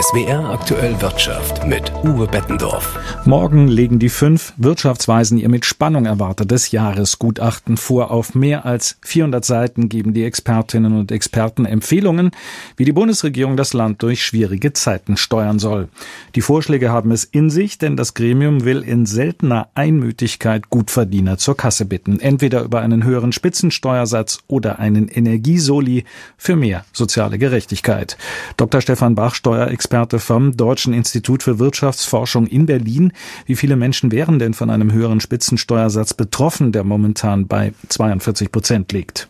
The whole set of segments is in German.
SWR aktuell Wirtschaft mit Uwe Bettendorf. Morgen legen die fünf Wirtschaftsweisen ihr mit Spannung erwartetes Jahresgutachten vor. Auf mehr als 400 Seiten geben die Expertinnen und Experten Empfehlungen, wie die Bundesregierung das Land durch schwierige Zeiten steuern soll. Die Vorschläge haben es in sich, denn das Gremium will in seltener Einmütigkeit Gutverdiener zur Kasse bitten. Entweder über einen höheren Spitzensteuersatz oder einen Energiesoli für mehr soziale Gerechtigkeit. Dr. Stefan Bach, Steuerexperte Experte vom Deutschen Institut für Wirtschaftsforschung in Berlin. Wie viele Menschen wären denn von einem höheren Spitzensteuersatz betroffen, der momentan bei 42 Prozent liegt?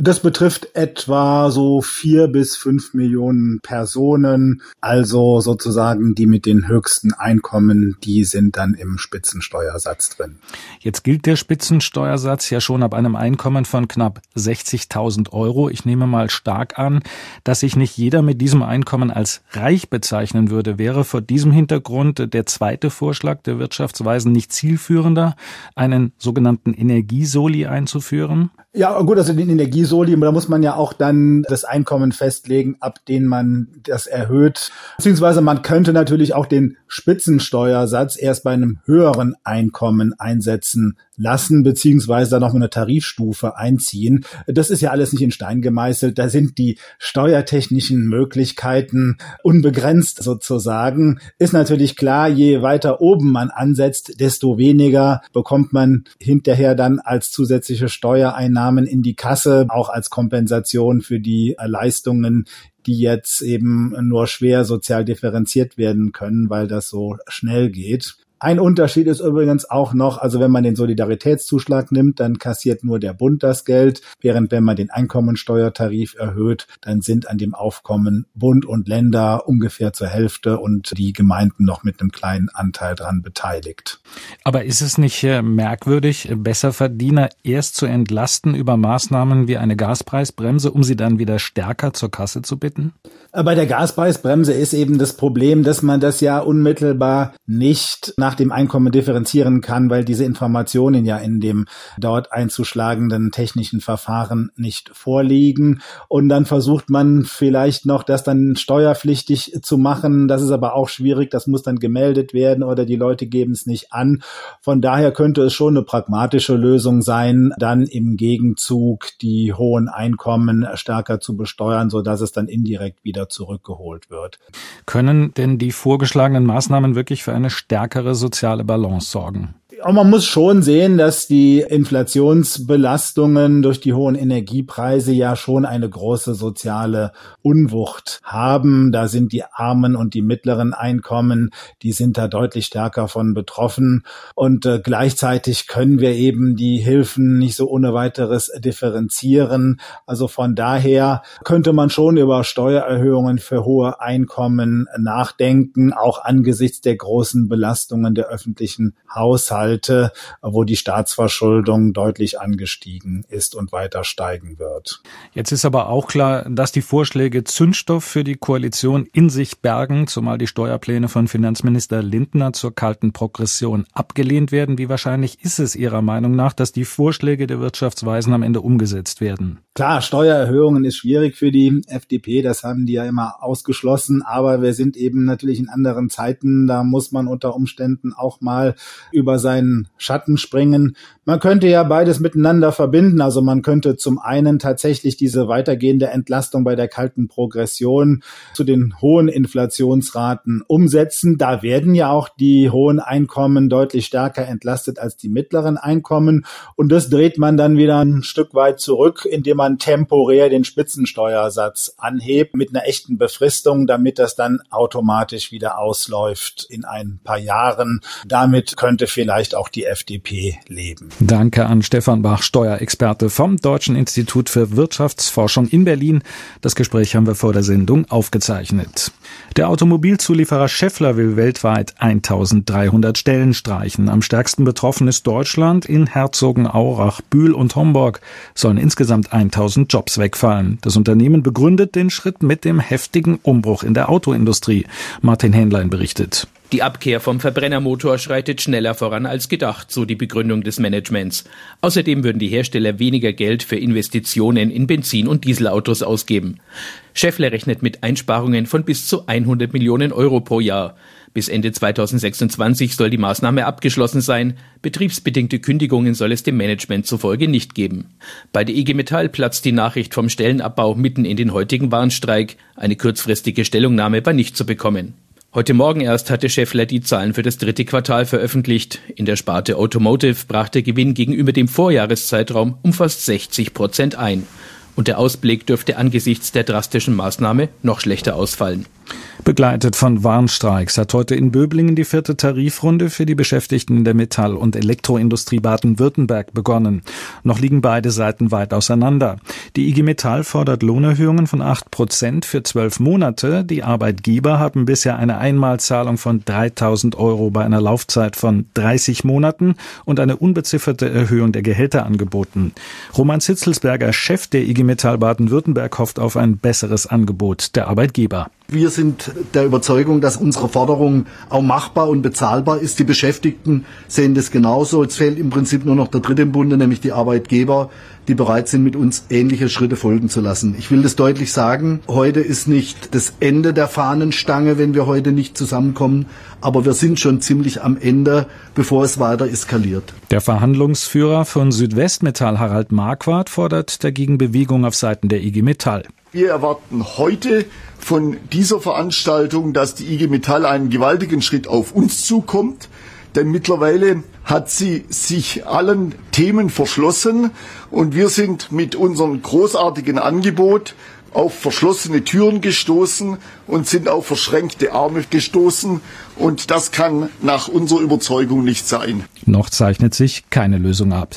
Das betrifft etwa so vier bis fünf Millionen Personen, also sozusagen die mit den höchsten Einkommen, die sind dann im Spitzensteuersatz drin. Jetzt gilt der Spitzensteuersatz ja schon ab einem Einkommen von knapp 60.000 Euro. Ich nehme mal stark an, dass sich nicht jeder mit diesem Einkommen als reich bezeichnen würde. Wäre vor diesem Hintergrund der zweite Vorschlag der Wirtschaftsweisen nicht zielführender, einen sogenannten Energiesoli einzuführen? Ja, gut, also den Energiesoli, da muss man ja auch dann das Einkommen festlegen, ab dem man das erhöht. Beziehungsweise man könnte natürlich auch den Spitzensteuersatz erst bei einem höheren Einkommen einsetzen lassen, beziehungsweise dann noch eine Tarifstufe einziehen. Das ist ja alles nicht in Stein gemeißelt. Da sind die steuertechnischen Möglichkeiten unbegrenzt sozusagen. Ist natürlich klar, je weiter oben man ansetzt, desto weniger bekommt man hinterher dann als zusätzliche Steuereinnahmen in die Kasse, auch als Kompensation für die Leistungen, die jetzt eben nur schwer sozial differenziert werden können, weil das so schnell geht. Ein Unterschied ist übrigens auch noch, also wenn man den Solidaritätszuschlag nimmt, dann kassiert nur der Bund das Geld, während wenn man den Einkommensteuertarif erhöht, dann sind an dem Aufkommen Bund und Länder ungefähr zur Hälfte und die Gemeinden noch mit einem kleinen Anteil dran beteiligt. Aber ist es nicht äh, merkwürdig, Besserverdiener erst zu entlasten über Maßnahmen wie eine Gaspreisbremse, um sie dann wieder stärker zur Kasse zu bitten? Bei der Gaspreisbremse ist eben das Problem, dass man das ja unmittelbar nicht nach dem Einkommen differenzieren kann, weil diese Informationen ja in dem dort einzuschlagenden technischen Verfahren nicht vorliegen. Und dann versucht man vielleicht noch, das dann steuerpflichtig zu machen. Das ist aber auch schwierig. Das muss dann gemeldet werden oder die Leute geben es nicht an. Von daher könnte es schon eine pragmatische Lösung sein, dann im Gegenzug die hohen Einkommen stärker zu besteuern, sodass es dann indirekt wieder zurückgeholt wird. Können denn die vorgeschlagenen Maßnahmen wirklich für eine stärkere soziale Balance sorgen? Aber man muss schon sehen, dass die Inflationsbelastungen durch die hohen Energiepreise ja schon eine große soziale Unwucht haben. Da sind die armen und die mittleren Einkommen, die sind da deutlich stärker von betroffen. Und äh, gleichzeitig können wir eben die Hilfen nicht so ohne weiteres differenzieren. Also von daher könnte man schon über Steuererhöhungen für hohe Einkommen nachdenken, auch angesichts der großen Belastungen der öffentlichen Haushalte. Haushalte, wo die Staatsverschuldung deutlich angestiegen ist und weiter steigen wird. Jetzt ist aber auch klar, dass die Vorschläge Zündstoff für die Koalition in sich bergen, zumal die Steuerpläne von Finanzminister Lindner zur kalten Progression abgelehnt werden. Wie wahrscheinlich ist es Ihrer Meinung nach, dass die Vorschläge der Wirtschaftsweisen am Ende umgesetzt werden? Klar, Steuererhöhungen ist schwierig für die FDP, das haben die ja immer ausgeschlossen, aber wir sind eben natürlich in anderen Zeiten, da muss man unter Umständen auch mal über seinen Schatten springen. Man könnte ja beides miteinander verbinden, also man könnte zum einen tatsächlich diese weitergehende Entlastung bei der kalten Progression zu den hohen Inflationsraten umsetzen. Da werden ja auch die hohen Einkommen deutlich stärker entlastet als die mittleren Einkommen und das dreht man dann wieder ein Stück weit zurück, indem man temporär den Spitzensteuersatz anhebt mit einer echten Befristung, damit das dann automatisch wieder ausläuft in ein paar Jahren. Damit könnte vielleicht auch die FDP leben. Danke an Stefan Bach, Steuerexperte vom Deutschen Institut für Wirtschaftsforschung in Berlin. Das Gespräch haben wir vor der Sendung aufgezeichnet. Der Automobilzulieferer Schaeffler will weltweit 1300 Stellen streichen. Am stärksten betroffen ist Deutschland. In Herzogenaurach, Bühl und Homburg sollen insgesamt 1000 Jobs wegfallen. Das Unternehmen begründet den Schritt mit dem heftigen Umbruch in der Autoindustrie. Martin Hähnlein berichtet. Die Abkehr vom Verbrennermotor schreitet schneller voran als gedacht, so die Begründung des Managements. Außerdem würden die Hersteller weniger Geld für Investitionen in Benzin- und Dieselautos ausgeben. Scheffler rechnet mit Einsparungen von bis zu 100 Millionen Euro pro Jahr. Bis Ende 2026 soll die Maßnahme abgeschlossen sein. Betriebsbedingte Kündigungen soll es dem Management zufolge nicht geben. Bei der IG Metall platzt die Nachricht vom Stellenabbau mitten in den heutigen Warnstreik. Eine kurzfristige Stellungnahme war nicht zu bekommen. Heute Morgen erst hatte Scheffler die Zahlen für das dritte Quartal veröffentlicht. In der Sparte Automotive brach der Gewinn gegenüber dem Vorjahreszeitraum um fast 60 Prozent ein. Und der Ausblick dürfte angesichts der drastischen Maßnahme noch schlechter ausfallen. Begleitet von Warnstreiks hat heute in Böblingen die vierte Tarifrunde für die Beschäftigten in der Metall- und Elektroindustrie Baden-Württemberg begonnen. Noch liegen beide Seiten weit auseinander. Die IG Metall fordert Lohnerhöhungen von acht Prozent für zwölf Monate. Die Arbeitgeber haben bisher eine Einmalzahlung von 3000 Euro bei einer Laufzeit von 30 Monaten und eine unbezifferte Erhöhung der Gehälter angeboten. Roman Zitzelsberger, Chef der IG Metall Baden-Württemberg, hofft auf ein besseres Angebot der Arbeitgeber. Wir sind der Überzeugung, dass unsere Forderung auch machbar und bezahlbar ist. Die Beschäftigten sehen das genauso. Es fehlt im Prinzip nur noch der dritte im Bunde, nämlich die Arbeitgeber, die bereit sind, mit uns ähnliche Schritte folgen zu lassen. Ich will das deutlich sagen. Heute ist nicht das Ende der Fahnenstange, wenn wir heute nicht zusammenkommen. Aber wir sind schon ziemlich am Ende, bevor es weiter eskaliert. Der Verhandlungsführer von Südwestmetall, Harald Marquardt, fordert dagegen Bewegung auf Seiten der IG Metall. Wir erwarten heute von dieser Veranstaltung, dass die IG Metall einen gewaltigen Schritt auf uns zukommt. Denn mittlerweile hat sie sich allen Themen verschlossen und wir sind mit unserem großartigen Angebot auf verschlossene Türen gestoßen und sind auf verschränkte Arme gestoßen. Und das kann nach unserer Überzeugung nicht sein. Noch zeichnet sich keine Lösung ab.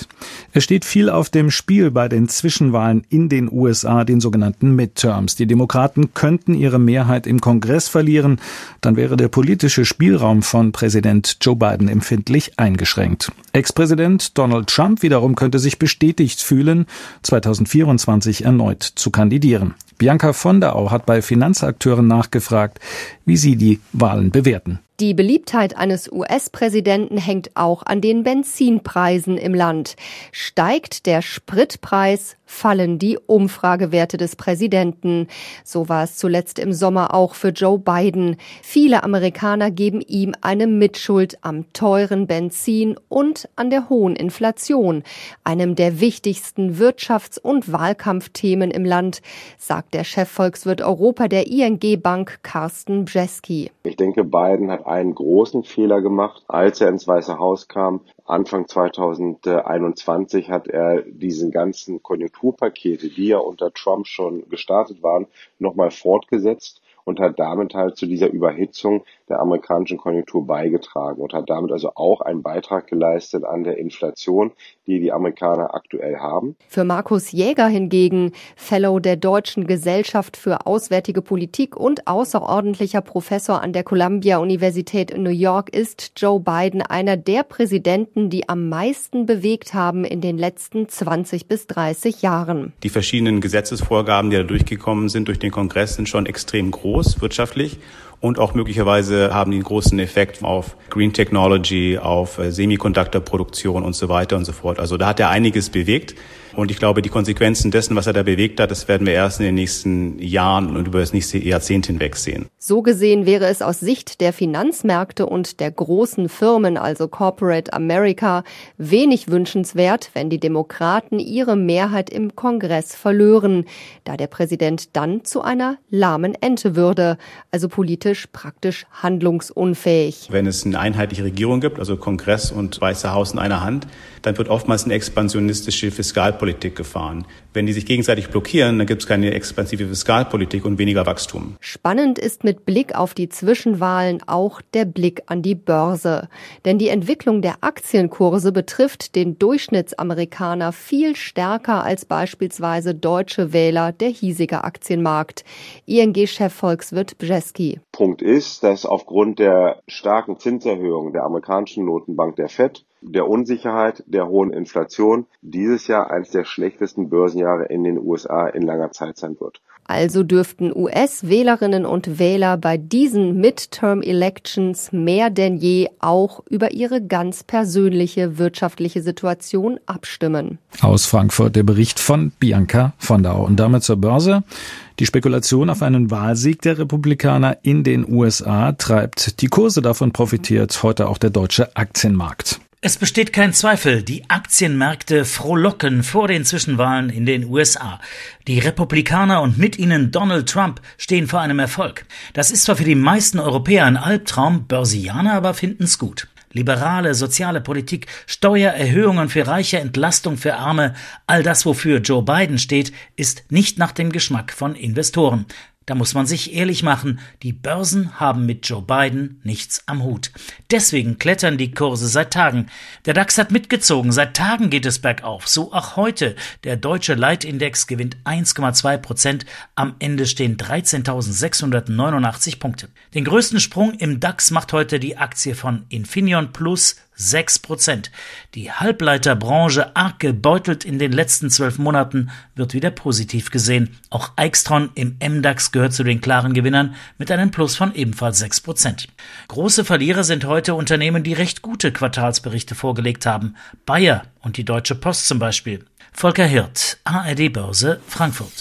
Es steht viel auf dem Spiel bei den Zwischenwahlen in den USA, den sogenannten Midterms. Die Demokraten könnten ihre Mehrheit im Kongress verlieren. Dann wäre der politische Spielraum von Präsident Joe Biden empfindlich eingeschränkt. Ex-Präsident Donald Trump wiederum könnte sich bestätigt fühlen, 2024 erneut zu kandidieren. Bianca Fondau hat bei Finanzakteuren nachgefragt, wie sie die Wahlen bewerten. Die Beliebtheit eines US-Präsidenten hängt auch an den Benzinpreisen im Land. Steigt der Spritpreis, fallen die Umfragewerte des Präsidenten. So war es zuletzt im Sommer auch für Joe Biden. Viele Amerikaner geben ihm eine Mitschuld am teuren Benzin und an der hohen Inflation, einem der wichtigsten Wirtschafts- und Wahlkampfthemen im Land, sagt der Chefvolkswirt Europa der ING Bank Carsten Bjeski. Ich denke, Biden hat einen großen Fehler gemacht, als er ins Weiße Haus kam. Anfang 2021 hat er diesen ganzen Konjunkturpakete, die ja unter Trump schon gestartet waren, nochmal fortgesetzt und hat damit halt zu dieser Überhitzung der amerikanischen Konjunktur beigetragen und hat damit also auch einen Beitrag geleistet an der Inflation, die die Amerikaner aktuell haben. Für Markus Jäger hingegen, Fellow der Deutschen Gesellschaft für Auswärtige Politik und außerordentlicher Professor an der Columbia Universität in New York, ist Joe Biden einer der Präsidenten, die am meisten bewegt haben in den letzten 20 bis 30 Jahren. Die verschiedenen Gesetzesvorgaben, die da durchgekommen sind durch den Kongress, sind schon extrem groß wirtschaftlich und auch möglicherweise haben die einen großen Effekt auf Green Technology, auf äh, Semiconductor-Produktion und so weiter und so fort. Also da hat er einiges bewegt. Und ich glaube, die Konsequenzen dessen, was er da bewegt hat, das werden wir erst in den nächsten Jahren und über das nächste Jahrzehnt hinweg sehen. So gesehen wäre es aus Sicht der Finanzmärkte und der großen Firmen, also Corporate America, wenig wünschenswert, wenn die Demokraten ihre Mehrheit im Kongress verlören, da der Präsident dann zu einer lahmen Ente würde, also politisch praktisch handlungsunfähig. Wenn es eine einheitliche Regierung gibt, also Kongress und Weiße Haus in einer Hand, dann wird oftmals eine expansionistische Fiskalpolitik gefahren. Wenn die sich gegenseitig blockieren, dann gibt es keine expansive Fiskalpolitik und weniger Wachstum. Spannend ist mit Blick auf die Zwischenwahlen auch der Blick an die Börse. Denn die Entwicklung der Aktienkurse betrifft den Durchschnittsamerikaner viel stärker als beispielsweise deutsche Wähler der hiesige Aktienmarkt. ING-Chef Volkswirt Bjeski. Punkt ist, dass aufgrund der starken Zinserhöhung der amerikanischen Notenbank der FED der Unsicherheit, der hohen Inflation dieses Jahr eines der schlechtesten Börsenjahre in den USA in langer Zeit sein wird. Also dürften US-Wählerinnen und Wähler bei diesen Midterm-Elections mehr denn je auch über ihre ganz persönliche wirtschaftliche Situation abstimmen. Aus Frankfurt der Bericht von Bianca Fondau. Und damit zur Börse. Die Spekulation auf einen Wahlsieg der Republikaner in den USA treibt die Kurse. Davon profitiert heute auch der deutsche Aktienmarkt. Es besteht kein Zweifel, die Aktienmärkte frohlocken vor den Zwischenwahlen in den USA. Die Republikaner und mit ihnen Donald Trump stehen vor einem Erfolg. Das ist zwar für die meisten Europäer ein Albtraum, Börsianer aber finden's gut. Liberale, soziale Politik, Steuererhöhungen für Reiche, Entlastung für Arme, all das, wofür Joe Biden steht, ist nicht nach dem Geschmack von Investoren. Da muss man sich ehrlich machen, die Börsen haben mit Joe Biden nichts am Hut. Deswegen klettern die Kurse seit Tagen. Der DAX hat mitgezogen, seit Tagen geht es bergauf, so auch heute. Der deutsche Leitindex gewinnt 1,2 Prozent, am Ende stehen 13.689 Punkte. Den größten Sprung im DAX macht heute die Aktie von Infineon Plus 6 Prozent. Die Halbleiterbranche arg gebeutelt in den letzten zwölf Monaten wird wieder positiv gesehen. Auch Eichstron im MDAX gehört zu den klaren Gewinnern mit einem Plus von ebenfalls 6 Prozent. Große Verlierer sind heute Unternehmen, die recht gute Quartalsberichte vorgelegt haben. Bayer und die Deutsche Post zum Beispiel. Volker Hirt, ARD Börse, Frankfurt.